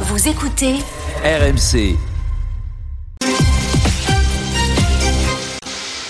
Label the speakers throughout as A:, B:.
A: Vous écoutez
B: RMC.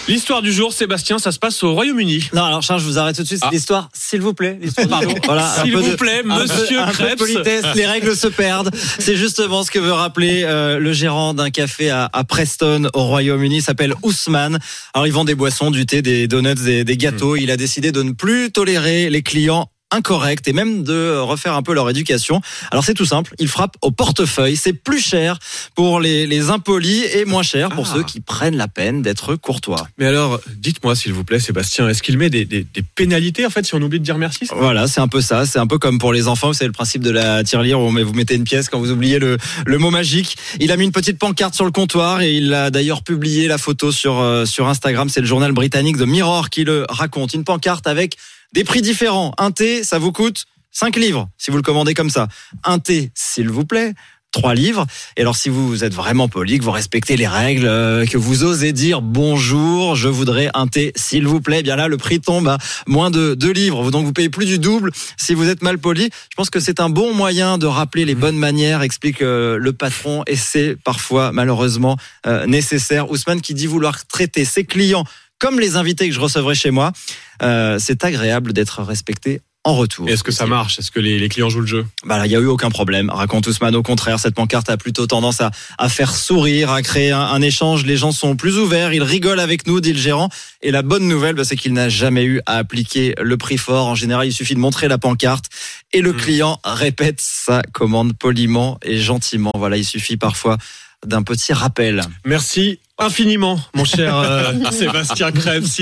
C: L'histoire du jour, Sébastien, ça se passe au Royaume-Uni.
D: Non, alors Charles, je vous arrête tout de suite. C'est
C: Ah.
D: l'histoire, s'il vous plaît. L'histoire du
C: Pardon.
D: jour. Voilà, un
C: S'il vous
D: de-
C: plaît,
D: un peu-
C: monsieur
D: un peu de
C: Krebs.
D: politesse, les règles se perdent. C'est justement ce que veut rappeler euh, le gérant d'un café à, à Preston au Royaume-Uni. Il s'appelle Ousmane. Alors, il vend des boissons, du thé, des donuts, des, des gâteaux. Il a décidé de ne plus tolérer les clients incorrects et même de refaire un peu leur éducation. Alors c'est tout simple, il frappe au portefeuille, c'est plus cher pour les, les impolis et moins cher pour
C: Ah.
D: ceux qui prennent la peine d'être courtois.
C: Mais alors, dites-moi, s'il vous plaît, Sébastien, est-ce qu'il met des, des- des pénalités, en fait, si on oublie de dire merci
D: Voilà, c'est un peu ça. C'est un peu comme pour les enfants. C'est le principe de la tirelire où vous mettez une pièce quand vous oubliez le, le mot magique. Il a mis une petite pancarte sur le comptoir et il a d'ailleurs publié la photo sur, euh, sur Instagram. C'est le journal britannique The Mirror qui le raconte. Une pancarte avec des prix différents. Un thé, ça vous coûte 5 livres si vous le commandez comme ça. Un thé, s'il vous plaît. 3 livres. Et alors, si vous êtes vraiment poli, que vous respectez les règles, euh, que vous osez dire bonjour, je voudrais un thé, s'il vous plaît, eh bien là, le prix tombe à moins de 2 livres. Donc, vous payez plus du double si vous êtes mal poli. Je pense que c'est un bon moyen de rappeler les bonnes manières, explique euh, le patron. Et c'est parfois, malheureusement, euh, nécessaire. Ousmane qui dit vouloir traiter ses clients comme les invités que je recevrai chez moi. Euh, c'est agréable d'être respecté en retour.
C: Est-ce que ça marche? Est-ce que les, les clients jouent le jeu?
D: Bah là, il y a eu aucun problème. Raconte Ousmane. Au contraire, cette pancarte a plutôt tendance à, à faire sourire, à créer un, un échange. Les gens sont plus ouverts, ils rigolent avec nous, dit le gérant. Et la bonne nouvelle, bah, c'est qu'il n'a jamais eu à appliquer le prix fort. En général, il suffit de montrer la pancarte et le
C: Mm.
D: client répète sa commande poliment et gentiment. Voilà, il suffit parfois d'un petit rappel.
C: Merci infiniment, mon cher euh, Sébastien Krebs.